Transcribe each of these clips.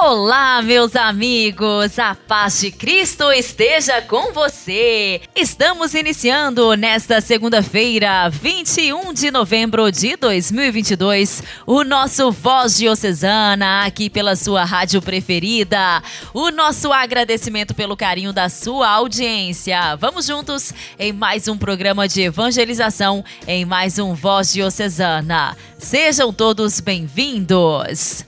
Olá, meus amigos! A paz de Cristo esteja com você! Estamos iniciando nesta segunda-feira, 21 de novembro de 2022, o nosso Voz Diocesana, aqui pela sua rádio preferida. O nosso agradecimento pelo carinho da sua audiência. Vamos juntos em mais um programa de evangelização, em mais um Voz Diocesana. Sejam todos bem-vindos!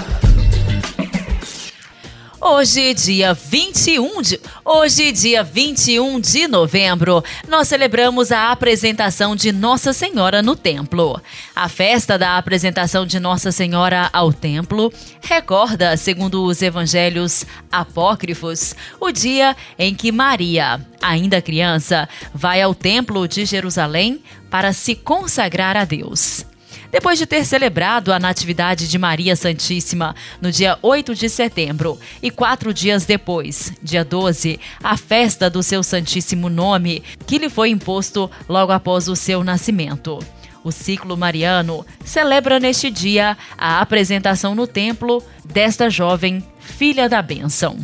Hoje, dia 21 de Hoje, dia 21 de novembro, nós celebramos a apresentação de Nossa Senhora no templo. A festa da apresentação de Nossa Senhora ao templo recorda, segundo os evangelhos apócrifos, o dia em que Maria, ainda criança, vai ao templo de Jerusalém para se consagrar a Deus. Depois de ter celebrado a Natividade de Maria Santíssima no dia 8 de setembro e quatro dias depois, dia 12, a festa do seu Santíssimo Nome, que lhe foi imposto logo após o seu nascimento. O ciclo mariano celebra neste dia a apresentação no templo desta jovem filha da bênção.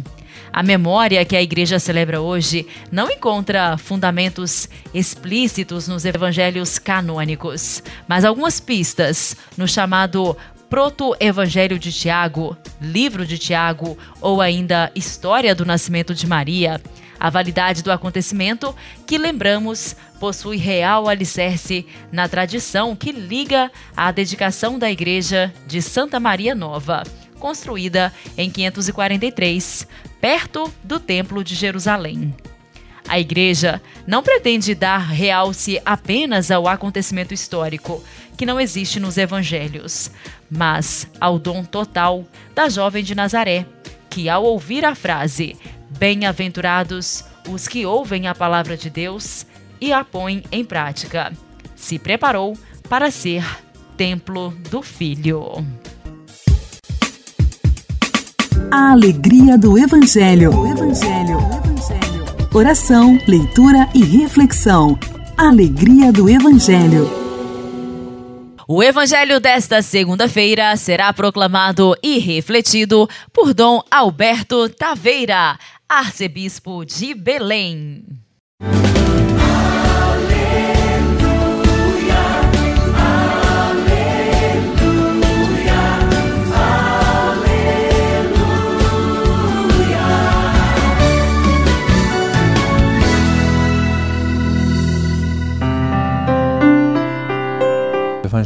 A memória que a igreja celebra hoje não encontra fundamentos explícitos nos evangelhos canônicos, mas algumas pistas no chamado Proto-Evangelho de Tiago, Livro de Tiago ou ainda História do Nascimento de Maria. A validade do acontecimento, que lembramos, possui real alicerce na tradição que liga à dedicação da Igreja de Santa Maria Nova, construída em 543, perto do Templo de Jerusalém. A Igreja não pretende dar realce apenas ao acontecimento histórico, que não existe nos Evangelhos, mas ao dom total da jovem de Nazaré, que, ao ouvir a frase Bem-aventurados os que ouvem a palavra de Deus e a põem em prática, se preparou para ser templo do Filho. A alegria do Evangelho. O Evangelho. O Evangelho. Oração, leitura e reflexão. Alegria do Evangelho. O Evangelho desta segunda-feira será proclamado e refletido por Dom Alberto Taveira, arcebispo de Belém.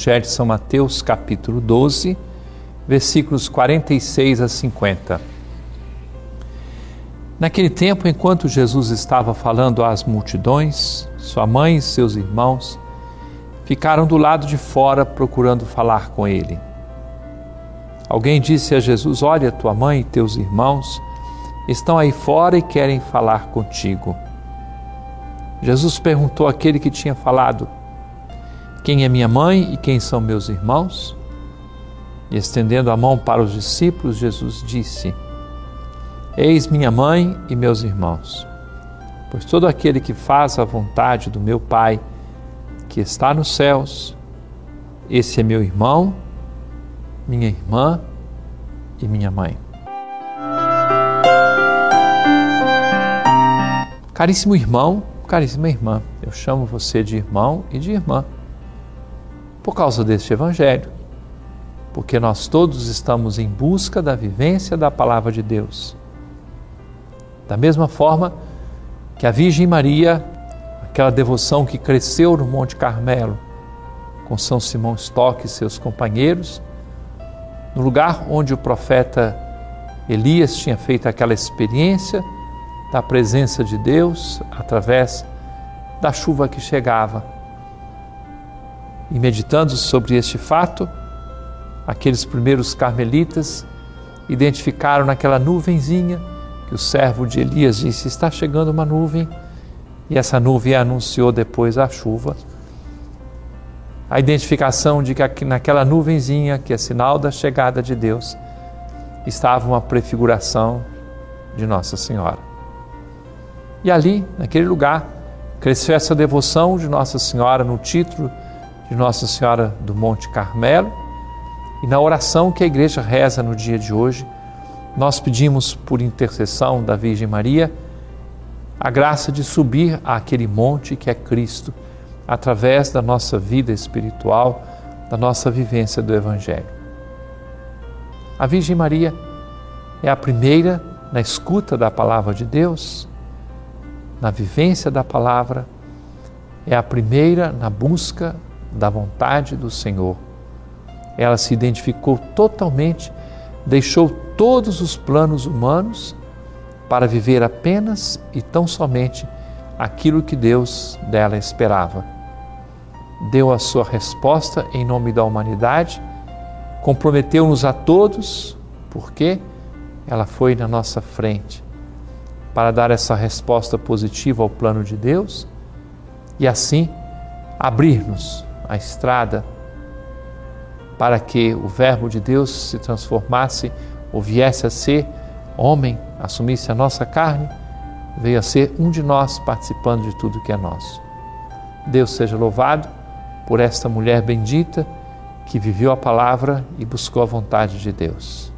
Evangelho de São Mateus, capítulo 12, versículos 46 a 50. Naquele tempo, enquanto Jesus estava falando às multidões, sua mãe e seus irmãos ficaram do lado de fora procurando falar com ele. Alguém disse a Jesus: Olha, tua mãe e teus irmãos estão aí fora e querem falar contigo. Jesus perguntou àquele que tinha falado: quem é minha mãe e quem são meus irmãos? E estendendo a mão para os discípulos, Jesus disse: Eis minha mãe e meus irmãos. Pois todo aquele que faz a vontade do meu Pai, que está nos céus, esse é meu irmão, minha irmã e minha mãe. Caríssimo irmão, caríssima irmã, eu chamo você de irmão e de irmã por causa deste Evangelho, porque nós todos estamos em busca da vivência da Palavra de Deus. Da mesma forma que a Virgem Maria, aquela devoção que cresceu no Monte Carmelo, com São Simão Stock e seus companheiros, no lugar onde o profeta Elias tinha feito aquela experiência da presença de Deus através da chuva que chegava e meditando sobre este fato, aqueles primeiros carmelitas identificaram naquela nuvenzinha que o servo de Elias disse: Está chegando uma nuvem, e essa nuvem anunciou depois a chuva. a identificação de que naquela nuvenzinha, que é sinal da chegada de Deus, estava uma prefiguração de Nossa Senhora. E ali, naquele lugar, cresceu essa devoção de Nossa Senhora no título de Nossa Senhora do Monte Carmelo. E na oração que a igreja reza no dia de hoje, nós pedimos por intercessão da Virgem Maria a graça de subir àquele monte que é Cristo através da nossa vida espiritual, da nossa vivência do Evangelho. A Virgem Maria é a primeira na escuta da palavra de Deus, na vivência da palavra, é a primeira na busca da vontade do Senhor. Ela se identificou totalmente, deixou todos os planos humanos para viver apenas e tão somente aquilo que Deus dela esperava deu a sua resposta em nome da humanidade, comprometeu-nos a todos, porque ela foi na nossa frente para dar essa resposta positiva ao plano de Deus e assim abrir-nos a estrada para que o Verbo de Deus se transformasse ou viesse a ser homem, assumisse a nossa carne, veio a ser um de nós participando de tudo que é nosso. Deus seja louvado por esta mulher bendita que viveu a palavra e buscou a vontade de Deus.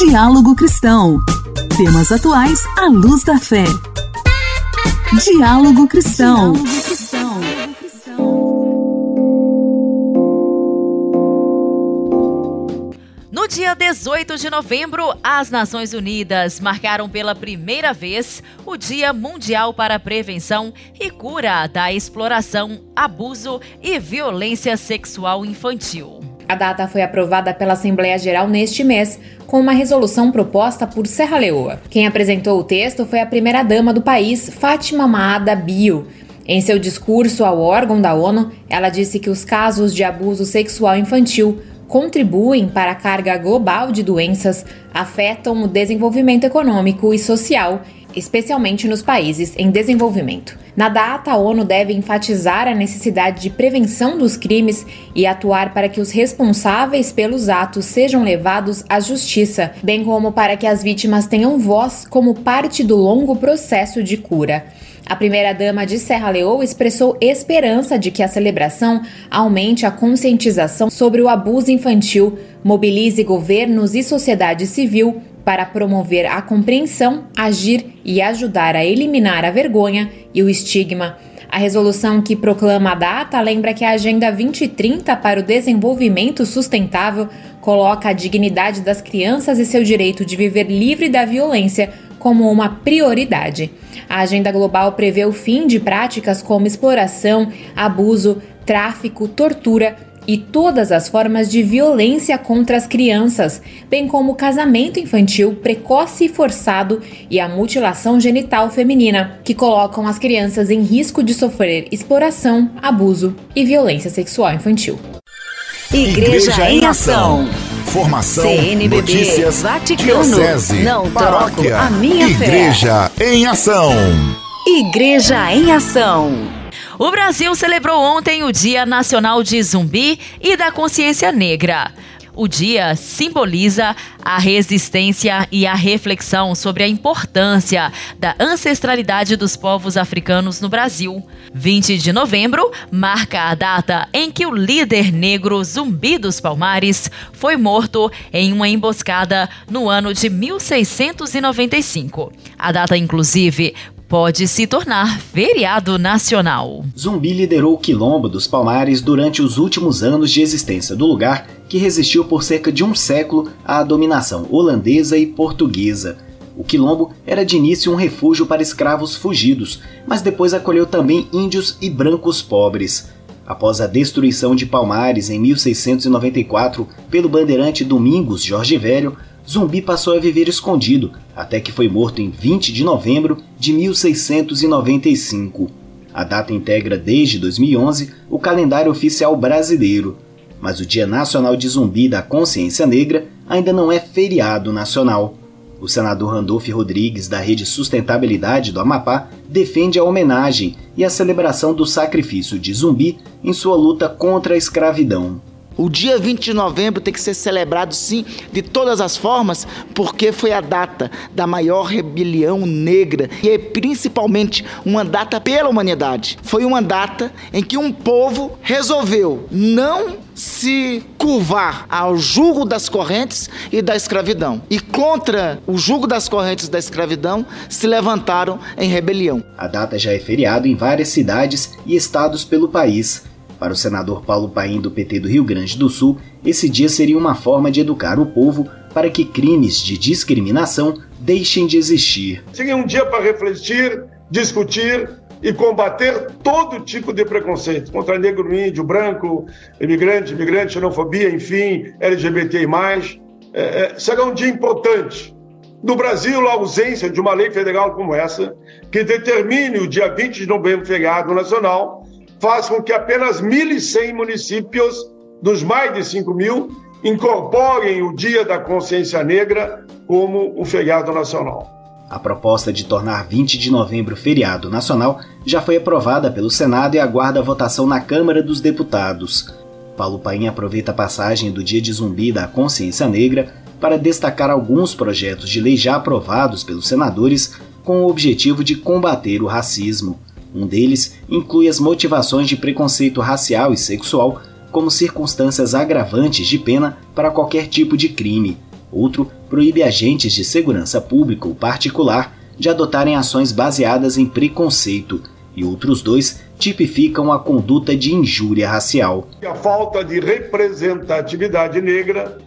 Diálogo Cristão. Temas atuais à luz da fé. Diálogo Cristão. Diálogo dia 18 de novembro, as Nações Unidas marcaram pela primeira vez o Dia Mundial para a Prevenção e Cura da Exploração, Abuso e Violência Sexual Infantil. A data foi aprovada pela Assembleia Geral neste mês, com uma resolução proposta por Serra Leoa. Quem apresentou o texto foi a primeira-dama do país, Fátima Maada Bio. Em seu discurso ao órgão da ONU, ela disse que os casos de abuso sexual infantil contribuem para a carga global de doenças, afetam o desenvolvimento econômico e social, especialmente nos países em desenvolvimento. Na data, a ONU deve enfatizar a necessidade de prevenção dos crimes e atuar para que os responsáveis pelos atos sejam levados à justiça, bem como para que as vítimas tenham voz como parte do longo processo de cura. A primeira-dama de Serra Leoa expressou esperança de que a celebração aumente a conscientização sobre o abuso infantil, mobilize governos e sociedade civil para promover a compreensão, agir e ajudar a eliminar a vergonha e o estigma. A resolução que proclama a data lembra que a Agenda 2030 para o Desenvolvimento Sustentável coloca a dignidade das crianças e seu direito de viver livre da violência como uma prioridade. A agenda global prevê o fim de práticas como exploração, abuso, tráfico, tortura e todas as formas de violência contra as crianças, bem como o casamento infantil precoce e forçado e a mutilação genital feminina, que colocam as crianças em risco de sofrer exploração, abuso e violência sexual infantil. Igreja, Igreja em Ação. Formação, CNBB, notícias, Vaticano, diocese, não paróquia, troco a minha Igreja fé. em Ação. Igreja em Ação. O Brasil celebrou ontem o Dia Nacional de Zumbi e da Consciência Negra. O dia simboliza a resistência e a reflexão sobre a importância da ancestralidade dos povos africanos no Brasil. 20 de novembro marca a data em que o líder negro Zumbi dos Palmares foi morto em uma emboscada no ano de 1695. A data, inclusive, pode se tornar feriado nacional. Zumbi liderou o Quilombo dos Palmares durante os últimos anos de existência do lugar, que resistiu por cerca de um século à dominação holandesa e portuguesa. O Quilombo era de início um refúgio para escravos fugidos, mas depois acolheu também índios e brancos pobres. Após a destruição de Palmares em 1694 pelo bandeirante Domingos Jorge Velho, Zumbi passou a viver escondido, até que foi morto em 20 de novembro de 1695. A data integra desde 2011 o calendário oficial brasileiro, mas o Dia Nacional de Zumbi da Consciência Negra ainda não é feriado nacional. O senador Randolph Rodrigues, da Rede Sustentabilidade do Amapá, defende a homenagem e a celebração do sacrifício de zumbi em sua luta contra a escravidão. O dia 20 de novembro tem que ser celebrado, sim, de todas as formas, porque foi a data da maior rebelião negra e é principalmente uma data pela humanidade. Foi uma data em que um povo resolveu não se curvar ao jugo das correntes e da escravidão. E contra o jugo das correntes da escravidão se levantaram em rebelião. A data já é feriado em várias cidades e estados pelo país. Para o senador Paulo Paim do PT do Rio Grande do Sul, esse dia seria uma forma de educar o povo para que crimes de discriminação deixem de existir. Seria um dia para refletir, discutir e combater todo tipo de preconceito contra negro, índio, branco, imigrante, imigrante, xenofobia, enfim, LGBTI+. É, é, será um dia importante. No Brasil, a ausência de uma lei federal como essa, que determine o dia 20 de novembro feriado nacional, faz com que apenas 1.100 municípios, dos mais de 5 mil, incorporem o Dia da Consciência Negra como o feriado nacional. A proposta de tornar 20 de novembro feriado nacional já foi aprovada pelo Senado e aguarda votação na Câmara dos Deputados. Paulo Paim aproveita a passagem do Dia de Zumbi da Consciência Negra para destacar alguns projetos de lei já aprovados pelos senadores com o objetivo de combater o racismo. Um deles inclui as motivações de preconceito racial e sexual como circunstâncias agravantes de pena para qualquer tipo de crime. Outro proíbe agentes de segurança pública ou particular de adotarem ações baseadas em preconceito. E outros dois tipificam a conduta de injúria racial. A falta de representatividade negra,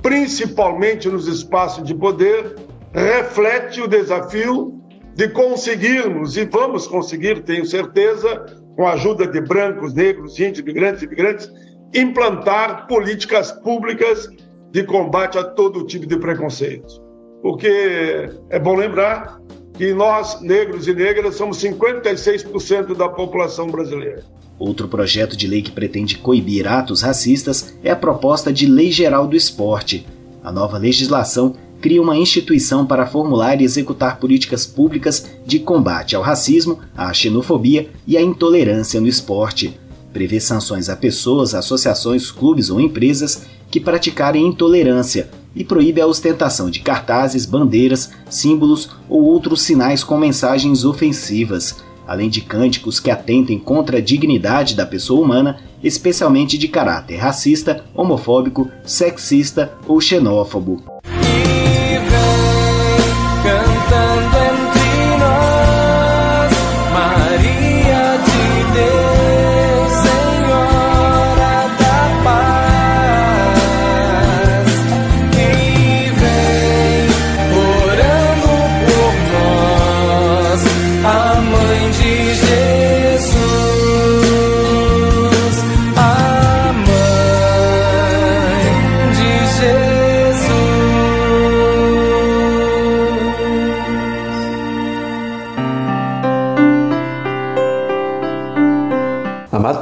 principalmente nos espaços de poder, reflete o desafio de conseguirmos, e vamos conseguir, tenho certeza, com a ajuda de brancos, negros, índios, imigrantes, imigrantes, implantar políticas públicas de combate a todo tipo de preconceito. Porque é bom lembrar que nós, negros e negras, somos 56% da população brasileira. Outro projeto de lei que pretende coibir atos racistas é a proposta de Lei Geral do Esporte. A nova legislação cria uma instituição para formular e executar políticas públicas de combate ao racismo, à xenofobia e à intolerância no esporte. Prevê sanções a pessoas, associações, clubes ou empresas que praticarem intolerância e proíbe a ostentação de cartazes, bandeiras, símbolos ou outros sinais com mensagens ofensivas, além de cânticos que atentem contra a dignidade da pessoa humana, especialmente de caráter racista, homofóbico, sexista ou xenófobo.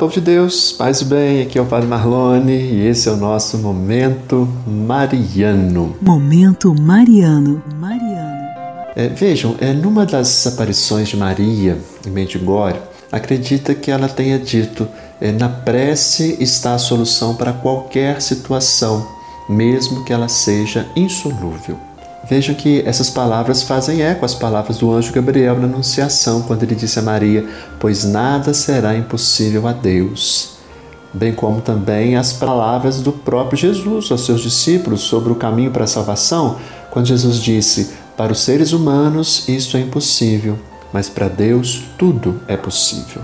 Povo de Deus, paz e bem, aqui é o Padre Marlone e esse é o nosso Momento Mariano. Momento Mariano. Mariano. É, vejam, é, numa das aparições de Maria em Medjugorje, acredita que ela tenha dito: é, na prece está a solução para qualquer situação, mesmo que ela seja insolúvel. Vejam que essas palavras fazem eco às palavras do anjo Gabriel na Anunciação, quando ele disse a Maria: Pois nada será impossível a Deus. Bem como também as palavras do próprio Jesus aos seus discípulos sobre o caminho para a salvação, quando Jesus disse: Para os seres humanos isso é impossível, mas para Deus tudo é possível.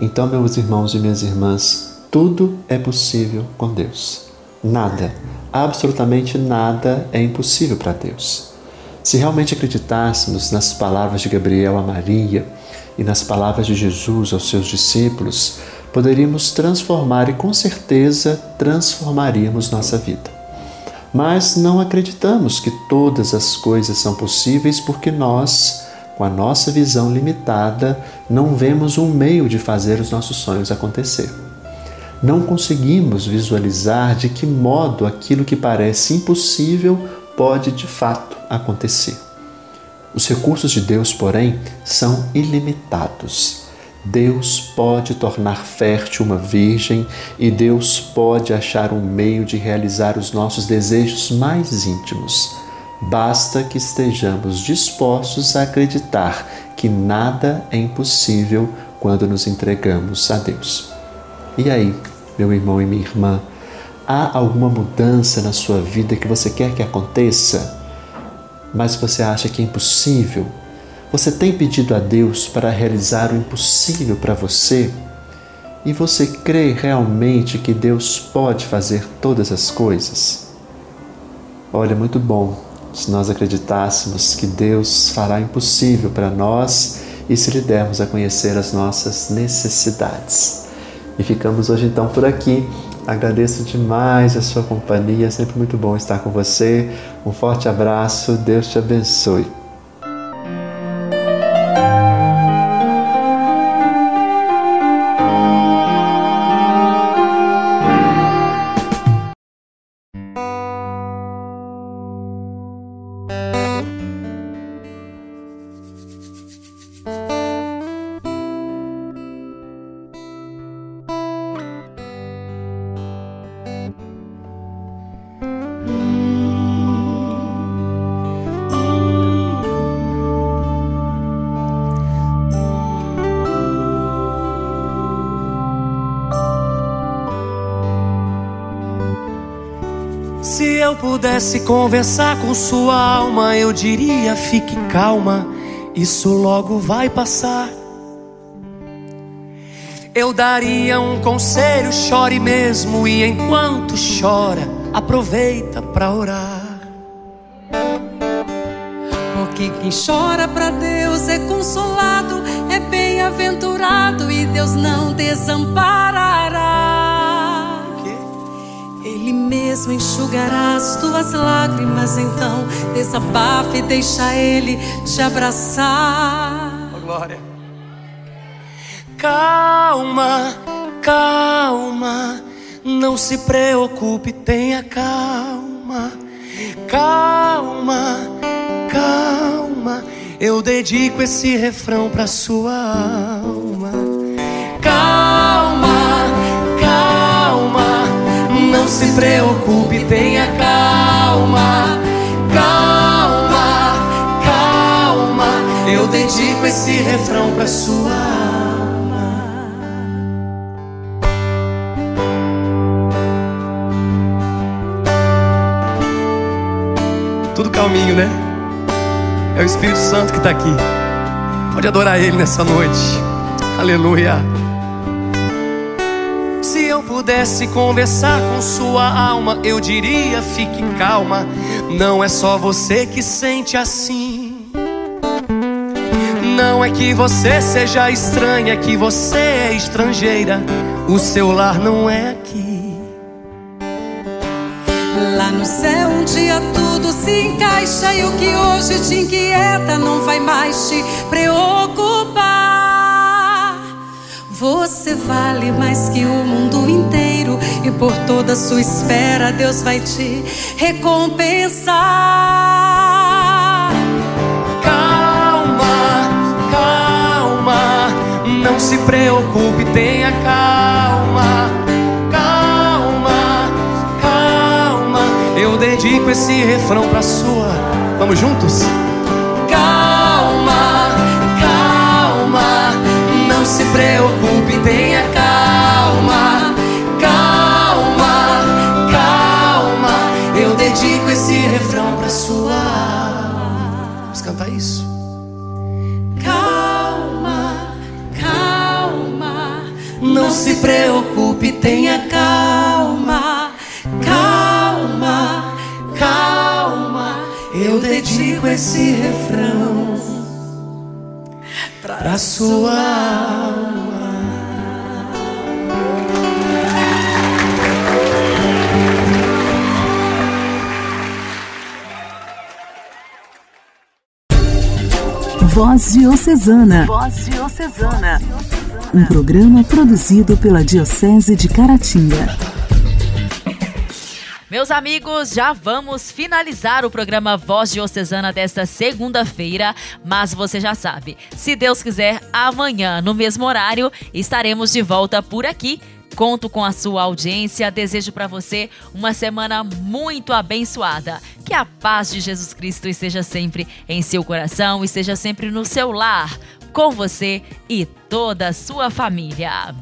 Então, meus irmãos e minhas irmãs, tudo é possível com Deus. Nada absolutamente nada é impossível para Deus. Se realmente acreditássemos nas palavras de Gabriel a Maria e nas palavras de Jesus aos seus discípulos, poderíamos transformar e com certeza transformaríamos nossa vida. Mas não acreditamos que todas as coisas são possíveis porque nós, com a nossa visão limitada, não vemos um meio de fazer os nossos sonhos acontecer. Não conseguimos visualizar de que modo aquilo que parece impossível pode de fato acontecer. Os recursos de Deus, porém, são ilimitados. Deus pode tornar fértil uma virgem e Deus pode achar um meio de realizar os nossos desejos mais íntimos. Basta que estejamos dispostos a acreditar que nada é impossível quando nos entregamos a Deus. E aí, meu irmão e minha irmã, há alguma mudança na sua vida que você quer que aconteça, mas você acha que é impossível? Você tem pedido a Deus para realizar o impossível para você? E você crê realmente que Deus pode fazer todas as coisas? Olha, muito bom se nós acreditássemos que Deus fará impossível para nós e se lhe dermos a conhecer as nossas necessidades. E ficamos hoje então por aqui. Agradeço demais a sua companhia, é sempre muito bom estar com você. Um forte abraço, Deus te abençoe. Pudesse conversar com sua alma, eu diria: fique calma, isso logo vai passar. Eu daria um conselho, chore mesmo, e enquanto chora, aproveita para orar. Porque quem chora para Deus é consolado, é bem-aventurado e Deus não desamparará. Ele mesmo enxugará as tuas lágrimas, então desabafe e deixa Ele te abraçar. Oh, glória. Calma, calma, não se preocupe, tenha calma. Calma, calma, eu dedico esse refrão pra sua alma. Se preocupe, tenha calma, calma, calma. Eu dedico esse refrão pra sua alma. Tudo calminho, né? É o Espírito Santo que está aqui. Pode adorar Ele nessa noite. Aleluia pudesse conversar com sua alma, eu diria: fique calma. Não é só você que sente assim. Não é que você seja estranha, é que você é estrangeira. O seu lar não é aqui. Lá no céu, um dia tudo se encaixa e o que hoje te inquieta não vai mais te preocupar. Você vale mais que o mundo inteiro e por toda sua espera Deus vai te recompensar. Calma, calma, não se preocupe, tenha calma. Calma, calma, eu dedico esse refrão pra sua. Vamos juntos? Se preocupe, tenha calma, calma, calma. Eu dedico esse refrão para sua alma. Voz Diocesana. Voz Diocesana. Um programa produzido pela Diocese de Caratinga. Meus amigos, já vamos finalizar o programa Voz Diocesana desta segunda-feira, mas você já sabe, se Deus quiser, amanhã, no mesmo horário, estaremos de volta por aqui. Conto com a sua audiência, desejo para você uma semana muito abençoada. Que a paz de Jesus Cristo esteja sempre em seu coração, esteja sempre no seu lar, com você e toda a sua família.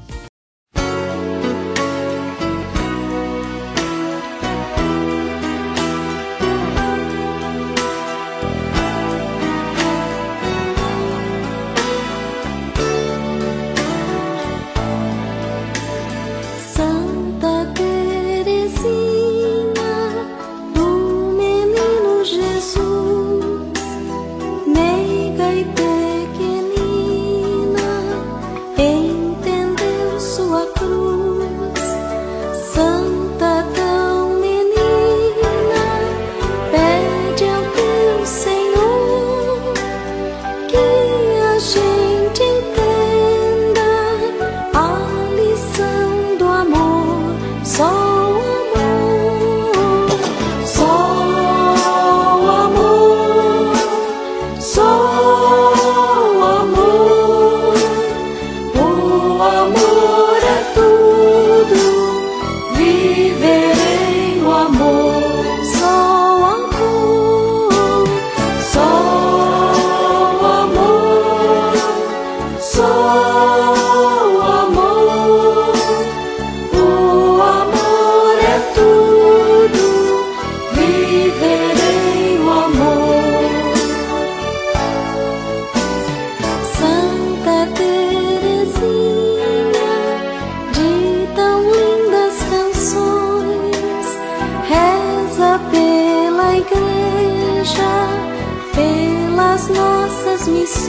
Voz